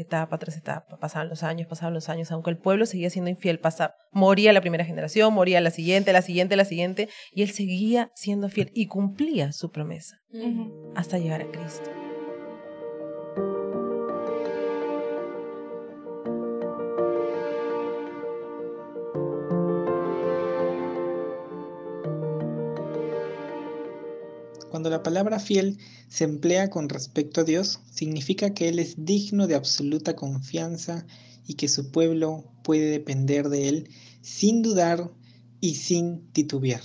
etapa tras etapa, pasaban los años, pasaban los años, aunque el pueblo seguía siendo infiel, pasa, moría la primera generación, moría la siguiente, la siguiente, la siguiente, y él seguía siendo fiel y cumplía su promesa hasta llegar a Cristo. La palabra fiel se emplea con respecto a Dios, significa que Él es digno de absoluta confianza y que su pueblo puede depender de Él sin dudar y sin titubear.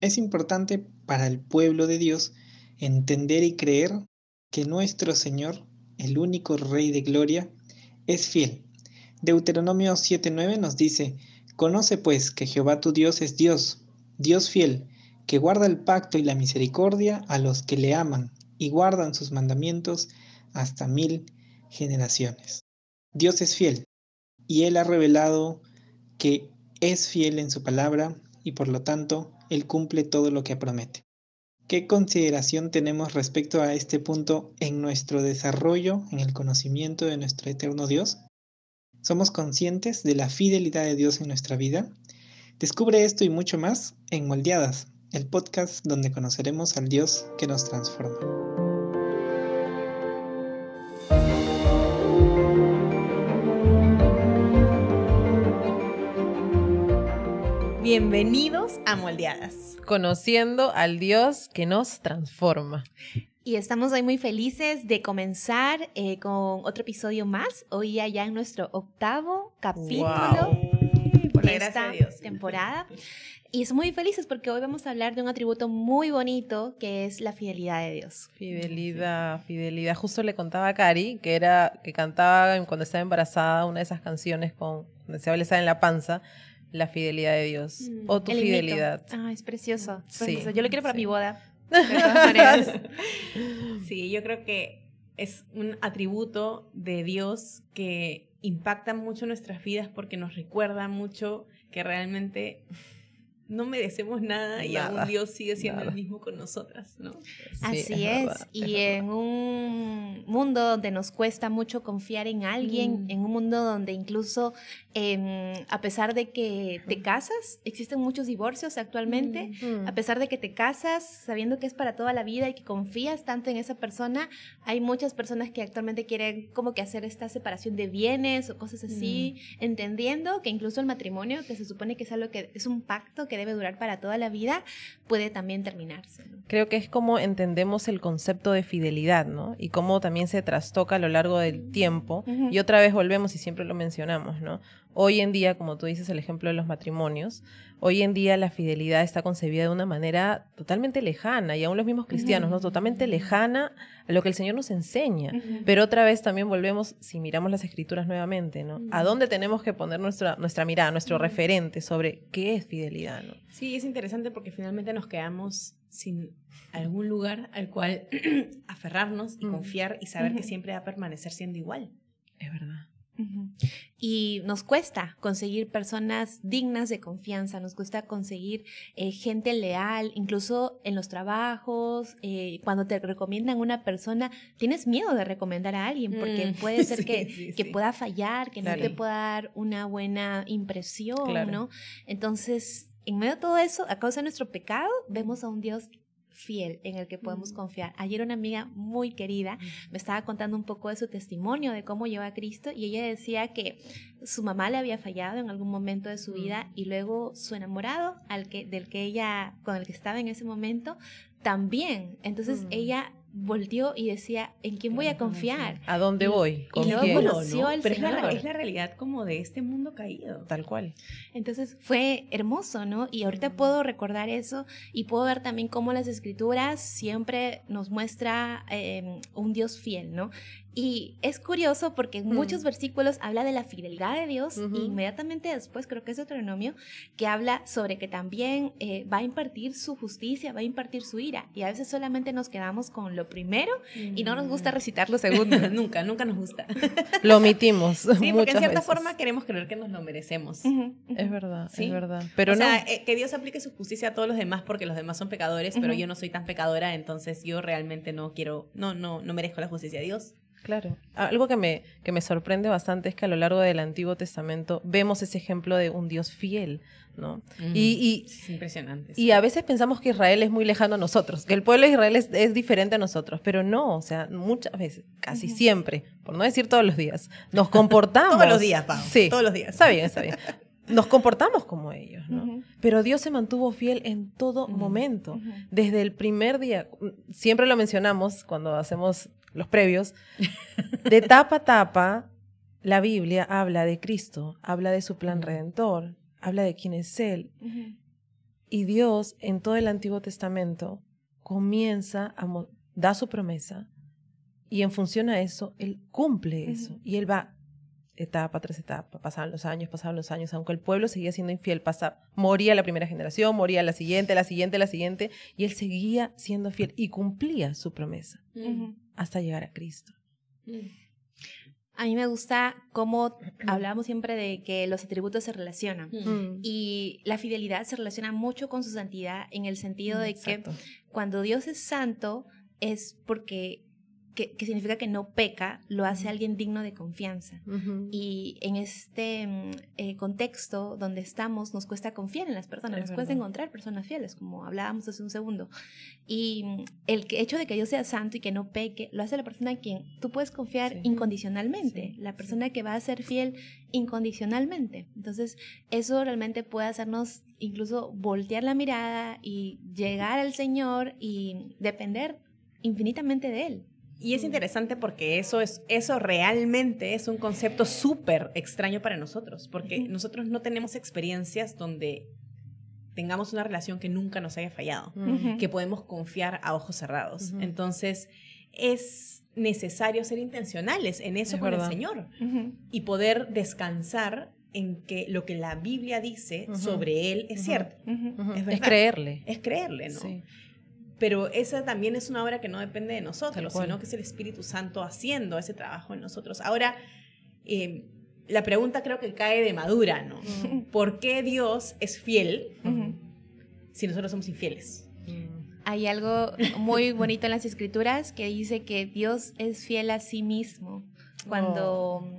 Es importante para el pueblo de Dios entender y creer que nuestro Señor, el único Rey de Gloria, es fiel. Deuteronomio 7:9 nos dice, Conoce pues que Jehová tu Dios es Dios, Dios fiel, que guarda el pacto y la misericordia a los que le aman y guardan sus mandamientos hasta mil generaciones. Dios es fiel y Él ha revelado que es fiel en su palabra y por lo tanto Él cumple todo lo que promete. ¿Qué consideración tenemos respecto a este punto en nuestro desarrollo, en el conocimiento de nuestro eterno Dios? ¿Somos conscientes de la fidelidad de Dios en nuestra vida? Descubre esto y mucho más en Moldeadas, el podcast donde conoceremos al Dios que nos transforma. Bienvenidos a Moldeadas. Conociendo al Dios que nos transforma. Y estamos hoy muy felices de comenzar eh, con otro episodio más. Hoy ya en nuestro octavo capítulo de esta temporada. Y estamos muy felices porque hoy vamos a hablar de un atributo muy bonito que es la fidelidad de Dios. Fidelidad, fidelidad. Justo le contaba a Cari que era que cantaba cuando estaba embarazada una de esas canciones con donde se habla en la panza la fidelidad de Dios mm, o tu fidelidad. Ah, es precioso. Sí, Yo lo quiero para mi boda. sí, yo creo que es un atributo de Dios que impacta mucho nuestras vidas porque nos recuerda mucho que realmente no merecemos nada y aún Dios sigue siendo el mismo con nosotras, ¿no? Así es, y en un mundo donde nos cuesta mucho confiar en alguien, mm. en un mundo donde incluso em, a pesar de que te casas, existen muchos divorcios actualmente, mm. a pesar de que te casas sabiendo que es para toda la vida y que confías tanto en esa persona, hay muchas personas que actualmente quieren como que hacer esta separación de bienes o cosas así, mm. entendiendo que incluso el matrimonio, que se supone que es algo que es un pacto que debe durar para toda la vida, puede también terminarse. Creo que es como entendemos el concepto de fidelidad, ¿no? Y cómo también se trastoca a lo largo del tiempo. Y otra vez volvemos y siempre lo mencionamos, ¿no? Hoy en día, como tú dices, el ejemplo de los matrimonios, hoy en día la fidelidad está concebida de una manera totalmente lejana, y aún los mismos cristianos, ¿no? Totalmente lejana a lo que el Señor nos enseña. Pero otra vez también volvemos, si miramos las escrituras nuevamente, ¿no? ¿A dónde tenemos que poner nuestra, nuestra mirada, nuestro referente sobre qué es fidelidad, ¿no? Sí, es interesante porque finalmente nos quedamos sin algún lugar al cual aferrarnos y confiar y saber que siempre va a permanecer siendo igual. Es verdad. Y nos cuesta conseguir personas dignas de confianza, nos cuesta conseguir eh, gente leal, incluso en los trabajos, eh, cuando te recomiendan una persona, tienes miedo de recomendar a alguien porque mm. puede ser que, que pueda fallar, que no te pueda dar una buena impresión, ¿no? Entonces, en medio de todo eso, a causa de nuestro pecado, vemos a un Dios fiel en el que podemos confiar. Ayer una amiga muy querida me estaba contando un poco de su testimonio, de cómo llegó a Cristo, y ella decía que su mamá le había fallado en algún momento de su vida y luego su enamorado, al que, del que ella, con el que estaba en ese momento, también. Entonces ella volteó y decía, ¿en quién voy a confiar? ¿A dónde voy? ¿Con y quién? conoció al Pero Es, la, realidad como de este mundo caído. Tal cual. Entonces fue hermoso, ¿no? Y ahorita puedo recordar eso y puedo ver también cómo las escrituras siempre nos muestra em, un Dios fiel, ¿no? Y es curioso porque en muchos mm. versículos habla de la fidelidad de Dios y inmediatamente después creo que es Deuteronomio que habla sobre que también eh, va a impartir su justicia, va a impartir su ira y a veces solamente nos quedamos con lo primero y no nos gusta mm. recitar lo segundo. nunca, nunca nos gusta. lo omitimos. Sí, porque en cierta forma queremos creer que nos lo merecemos. Es verdad, es verdad. Pero o no. sea, eh, que Dios aplique su justicia a todos los demás porque los demás son pecadores, pero yo no soy tan pecadora, entonces yo realmente no quiero, no, no, no merezco la justicia de Dios. Claro. Algo que me, que me sorprende bastante es que a lo largo del Antiguo Testamento vemos ese ejemplo de un Dios fiel, ¿no? Y, es impresionante. Y a veces pensamos que Israel es muy lejano a nosotros, que el pueblo de Israel es, diferente a nosotros, pero no, o sea, muchas veces, casi siempre, por no decir todos los días, nos comportamos. todos los días, Pau. Sí. Todos los días. Está bien, está bien. Nos comportamos como ellos, ¿no? Pero Dios se mantuvo fiel en todo momento. Desde el primer día, siempre lo mencionamos cuando hacemos los previos, de tapa a tapa, la Biblia habla de Cristo, habla de su plan redentor, habla de quién es Él. Y Dios en todo el Antiguo Testamento comienza a da su promesa y en función a eso, Él cumple eso. Y Él va etapa tras etapa, pasaban los años, pasaban los años, aunque el pueblo seguía siendo infiel, pasa, moría la primera generación, moría la siguiente, la siguiente, la siguiente, y él seguía siendo fiel y cumplía su promesa hasta llegar a Cristo. A mí me gusta cómo hablamos siempre de que los atributos se relacionan Mm. y la fidelidad se relaciona mucho con su santidad en el sentido de que cuando Dios es santo es porque que, significa que no peca, lo hace alguien digno de confianza. Y en este mm, eh, contexto donde estamos, nos cuesta confiar en las personas, nos cuesta encontrar personas fieles, como hablábamos hace un segundo. Y mm, el hecho de que Dios sea santo y que no peque, lo hace la persona en quien tú puedes confiar incondicionalmente, la persona que va a ser fiel incondicionalmente. Entonces, eso realmente puede hacernos incluso voltear la mirada y llegar al Señor y depender infinitamente de Él. Y es interesante porque eso, es, eso realmente es un concepto súper extraño para nosotros, porque nosotros no tenemos experiencias donde tengamos una relación que nunca nos haya fallado, que podemos confiar a ojos cerrados. Entonces, es necesario ser intencionales en eso con el Señor y poder descansar en que lo que la Biblia dice sobre Él es cierto. Es, creerle. Es creerle, ¿no? Pero esa también es una obra que no depende de nosotros, sino que es el Espíritu Santo haciendo ese trabajo en nosotros. Ahora, em, la pregunta creo que cae de madura, ¿no? ¿Por qué Dios es fiel si nosotros somos infieles? Hay algo muy bonito en las escrituras que dice que Dios es fiel a sí mismo. Cuando oh.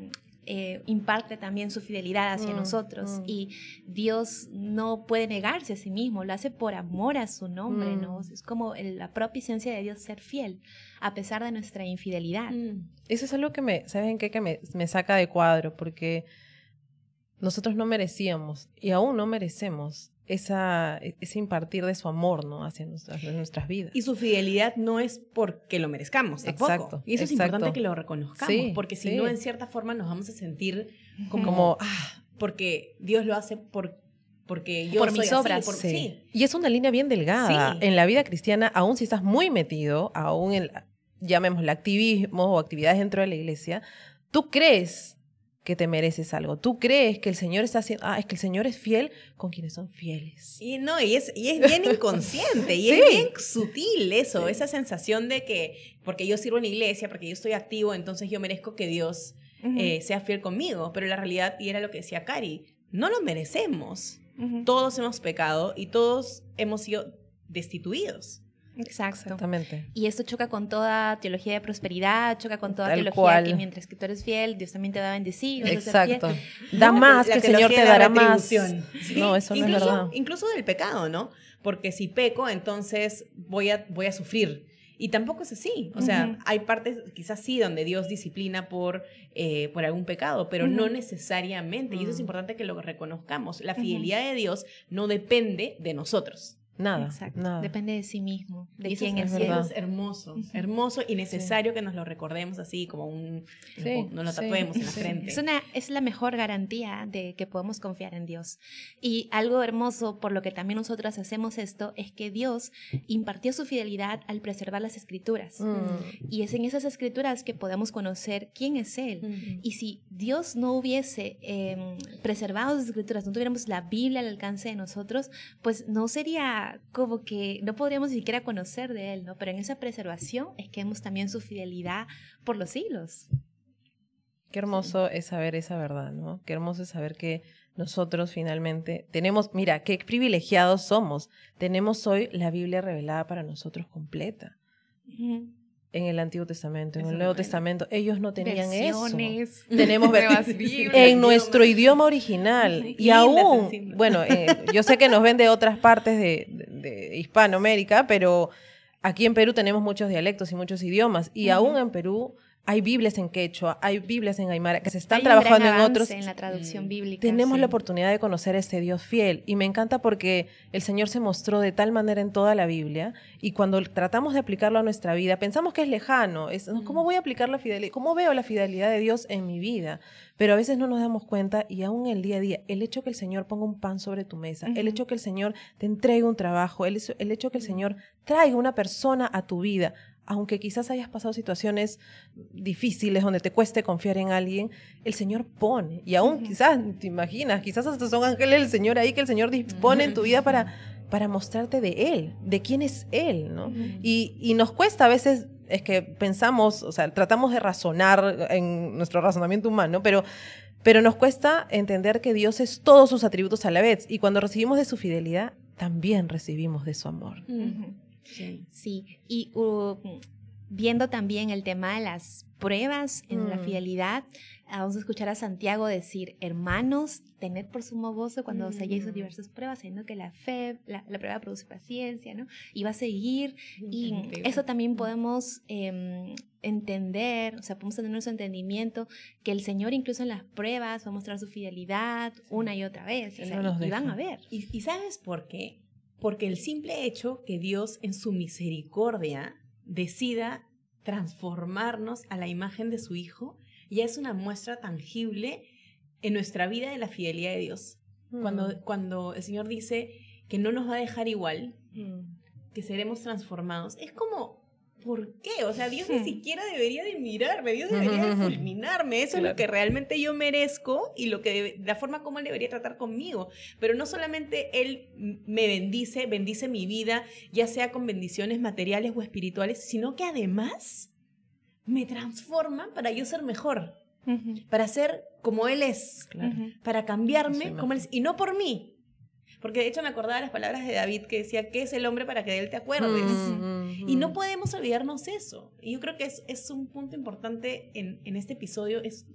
Eh, imparte también su fidelidad hacia mm, nosotros mm. y Dios no puede negarse a sí mismo, lo hace por amor a su nombre, ¿no? Mm. Es como la propia esencia de Dios ser fiel a pesar de nuestra infidelidad. Eso es algo que me, ¿saben qué? Que me, me saca de cuadro porque nosotros no merecíamos y aún no merecemos esa, e, ese impartir de su amor, ¿no? Hacia nuestras, nuestras vidas. Y su fidelidad no es porque lo merezcamos tampoco. Exacto. Y eso es importante que lo reconozcamos, porque si no, en cierta forma nos vamos a sentir como, ah, porque Dios lo hace por porque yo por mis obras. sí. Y es una línea bien delgada. En la vida cristiana, aún si estás muy metido, aún en, llamémoslo activismo o actividades dentro de la iglesia, tú crees que te mereces algo. Tú crees que el Señor está haciendo, ah, es que el Señor es fiel con quienes son fieles. Y no, y es, y es bien inconsciente, y es bien sutil eso, esa sensación de que porque yo sirvo en la iglesia, porque yo estoy activo, entonces yo merezco que Dios eh, sea fiel conmigo. Pero la realidad, y era lo que decía Cari, no lo merecemos. Todos hemos pecado y todos hemos sido destituidos. Exacto. Exactamente. Y esto choca con toda teología de prosperidad, choca con toda teología que mientras que tú eres fiel, Dios también te va a bendecir. Exacto. Da más, que el Señor te dará más. No, eso no incluso, es verdad. Incluso del pecado, ¿no? Porque si peco, entonces voy a, voy a sufrir. Y tampoco es así. O sea, hay partes, quizás sí, donde Dios disciplina por, eh, por algún pecado, pero no necesariamente. Y eso es mm. importante que lo reconozcamos. La fidelidad de Dios no depende de nosotros. Nada, Nada. Depende de sí mismo, de quién es, es, hermoso, hermoso y necesario que nos lo recordemos así, como un... Sí, nos lo tatuemos en la frente. Es, una, es la mejor garantía de que podemos confiar en Dios. Y algo hermoso por lo que también nosotras hacemos esto es que Dios impartió su fidelidad al preservar las escrituras. Mm. Y es en esas escrituras que podemos conocer quién es Él. Y si Dios no hubiese em, preservado las escrituras, no tuviéramos la Biblia al alcance de nosotros, pues no sería como que no podríamos ni siquiera conocer de Él, ¿no? Pero en esa preservación es que vemos también su fidelidad por los siglos. Qué hermoso es saber esa verdad, ¿no? Qué hermoso es saber que nosotros finalmente tenemos, mira, qué privilegiados somos. Tenemos hoy la Biblia revelada para nosotros completa. En el Antiguo Testamento, en el Nuevo Testamento. Ellos no tenían Versiones, eso. Tenemos en nuestro idioma original. Y aún, bueno, eh, yo sé que nos ven de otras partes de, de- de Hispanoamérica, pero aquí en Perú tenemos muchos dialectos y muchos idiomas. Y aún en Perú hay Biblias en quechua, hay Biblias en aymara, que se están Hay un trabajando gran en otros. en la traducción Mm. bíblica. Tenemos sí. la oportunidad de conocer a este Dios fiel y me encanta porque el Señor se mostró de tal manera en toda la Biblia y cuando tratamos de aplicarlo a nuestra vida pensamos que es lejano, es, ¿cómo voy a aplicar la fidelidad? ¿Cómo veo la fidelidad de Dios en mi vida? Pero a veces no nos damos cuenta y aún el día a día, el hecho que el Señor ponga un pan sobre tu mesa, el hecho que el Señor te entregue un trabajo, el, hecho- el hecho que el Señor traiga una persona a tu vida, aunque quizás hayas pasado situaciones difíciles donde te cueste confiar en alguien, el Señor pone. Y aún quizás, te imaginas, quizás hasta son ángeles del Señor ahí que el Señor dispone en tu vida para, para mostrarte de Él, de quién es Él, ¿no? Y, y nos cuesta a veces, es que pensamos, o sea, tratamos de razonar en nuestro razonamiento humano, pero, pero nos cuesta entender que Dios es todos sus atributos a la vez. Y cuando recibimos de su fidelidad, también recibimos de su amor. Ujú. Sí. Sí, y uh, viendo también el tema de las pruebas en la Mm. fidelidad, ah, vamos a escuchar a Santiago decir, hermanos, tened por sumo gozo cuando os halléis en Mm. diversas pruebas, sabiendo que la fe, la, la prueba produce paciencia, ¿no? Y va a seguir, y eso también podemos em, entender, o sea, podemos tener nuestro entendimiento, que el Señor incluso en las pruebas va a mostrar su fidelidad una y otra vez, o Él sea, no nos y, y van a ver. ¿Y, y sabes por qué? Porque el simple hecho que Dios en su misericordia decida transformarnos a la imagen de su Hijo ya es una muestra tangible en nuestra vida de la fidelidad de Dios. Mm. Cuando, cuando el Señor dice que no nos va a dejar igual, Mm. que seremos transformados, es como, ¿por qué? O sea, Dios ni Hmm. siquiera debería de mirarme, Dios debería de fulminarme, eso es lo que realmente yo merezco y lo que la forma como Él debería tratar conmigo. Pero no solamente Él me bendice, bendice mi vida, ya sea con bendiciones materiales o espirituales, sino que además me transforma para yo ser mejor, para ser como Él es Claro. para cambiarme como él es, y no por mí. Porque de hecho me acordaba de las palabras de David que decía, ¿qué es el hombre para que de él te acuerdes? Mm, Y mm. no podemos olvidarnos eso. Y yo creo que es, es un punto importante en, en este episodio, es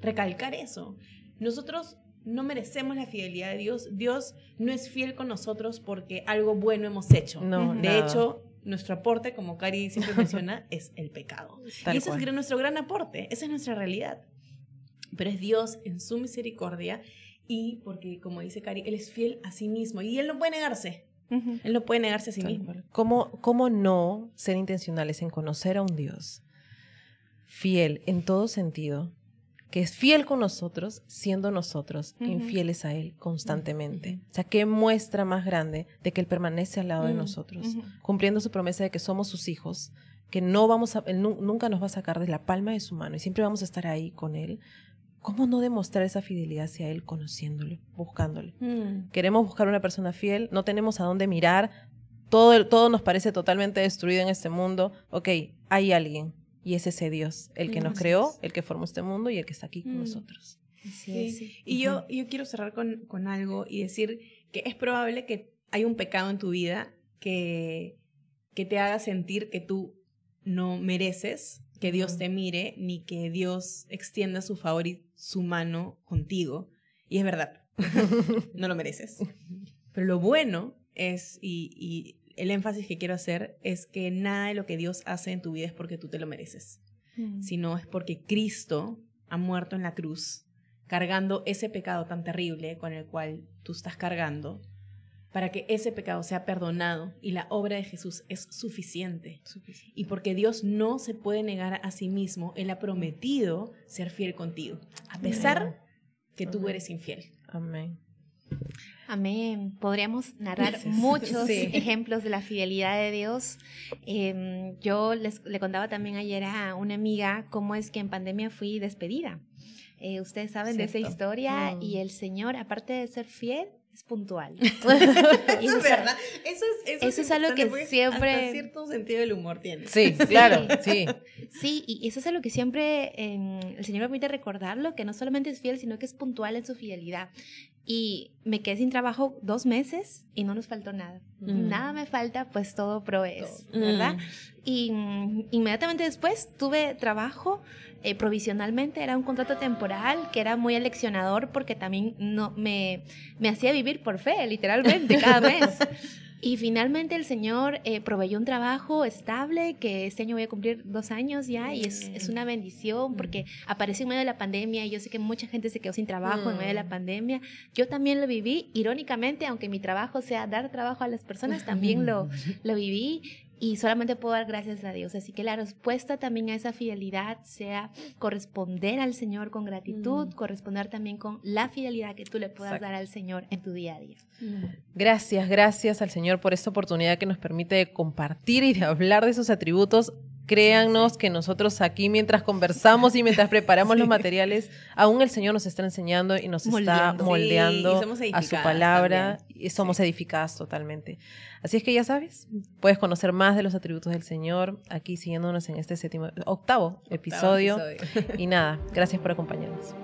recalcar eso. Nosotros no merecemos la fidelidad de Dios. Dios no es fiel con nosotros porque algo bueno hemos hecho. No, de nada. hecho, nuestro aporte, como Cari siempre menciona, es el pecado. Tal y ese cual. es nuestro gran aporte, esa es nuestra realidad. Pero es Dios en su misericordia y porque, como dice Cari, Él es fiel a sí mismo y Él no puede negarse. Él no puede negarse a sí mismo. ¿Cómo, ¿Cómo no ser intencionales en conocer a un Dios fiel en todo sentido, que es fiel con nosotros, siendo nosotros infieles a Él constantemente? O sea, ¿qué muestra más grande de que Él permanece al lado de nosotros, cumpliendo su promesa de que somos sus hijos, que no vamos a, Él nunca nos va a sacar de la palma de su mano y siempre vamos a estar ahí con Él? ¿Cómo no demostrar esa fidelidad hacia Él conociéndole, buscándole? Mm. queremos buscar una persona fiel, no tenemos a dónde mirar, todo, todo nos parece totalmente destruido en este mundo. Ok, hay alguien y es ese Dios, el que nos Así creó, el que formó este mundo y el que está aquí con Mm. nosotros. Así Sí. es, sí. Y yo, yo quiero cerrar con, con algo y decir que es probable que hay un pecado en tu vida que, que te haga sentir que tú no mereces que Dios te mire ni que Dios extienda su favor y su mano contigo. Y es verdad, no lo mereces. Pero lo bueno es, y, y el énfasis que quiero hacer, es que nada de lo que Dios hace en tu vida es porque tú te lo mereces Mm. sino es porque Cristo ha muerto en la cruz, cargando ese pecado tan terrible con el cual tú estás cargando, para que ese pecado sea perdonado y la obra de Jesús es suficiente. Y porque Dios no se puede negar a sí mismo, Él ha prometido ser fiel contigo, a pesar que tú Amén. eres infiel. Amén. Amén. Podríamos narrar muchos Sí. ejemplos de la fidelidad de Dios. Em, yo les, le contaba también ayer a una amiga cómo es que en pandemia fui despedida. Eh, ustedes saben de esa historia Mm. y el Señor, aparte de ser fiel, es puntual. Eso es verdad. Eso es, eso es algo que siempre- Hasta cierto sentido del humor tiene. Sí, claro, sí. Sí, y eso es algo que siempre em, el Señor me permite recordarlo, que no solamente es fiel, sino que es puntual en su fidelidad. Y me quedé sin trabajo dos meses y no nos faltó nada. Mm. Nada me falta, pues todo provees, Todo. ¿verdad? Mm. Y mm, inmediatamente después tuve trabajo eh, provisionalmente, era un contrato temporal que era muy eleccionador porque también no, me, me hacía vivir por fe, literalmente, cada mes. Y finalmente el Señor eh, proveyó un trabajo estable que este año voy a cumplir dos años ya y es, es una bendición porque apareció en medio de la pandemia y yo sé que mucha gente se quedó sin trabajo en medio de la Mm. pandemia. Yo también lo viví, irónicamente, aunque mi trabajo sea dar trabajo a las personas, también lo, lo viví y solamente puedo dar gracias a Dios. Así que la respuesta también a esa fidelidad sea corresponder al Señor con gratitud, Mm. corresponder también con la fidelidad que tú le puedas Exacto. dar al Señor en tu día a día. Gracias, gracias al Señor por esta oportunidad que nos permite compartir y de hablar de sus atributos. Créannos que nosotros aquí, mientras conversamos y mientras preparamos los materiales, aún el Señor nos está enseñando y nos está Moldeando. moldeando Sí, a su palabra también. y somos edificadas totalmente. Así es que ya sabes, puedes conocer más de los atributos del Señor aquí siguiéndonos en este séptimo, octavo, Octavo episodio. episodio. Y nada, gracias por acompañarnos.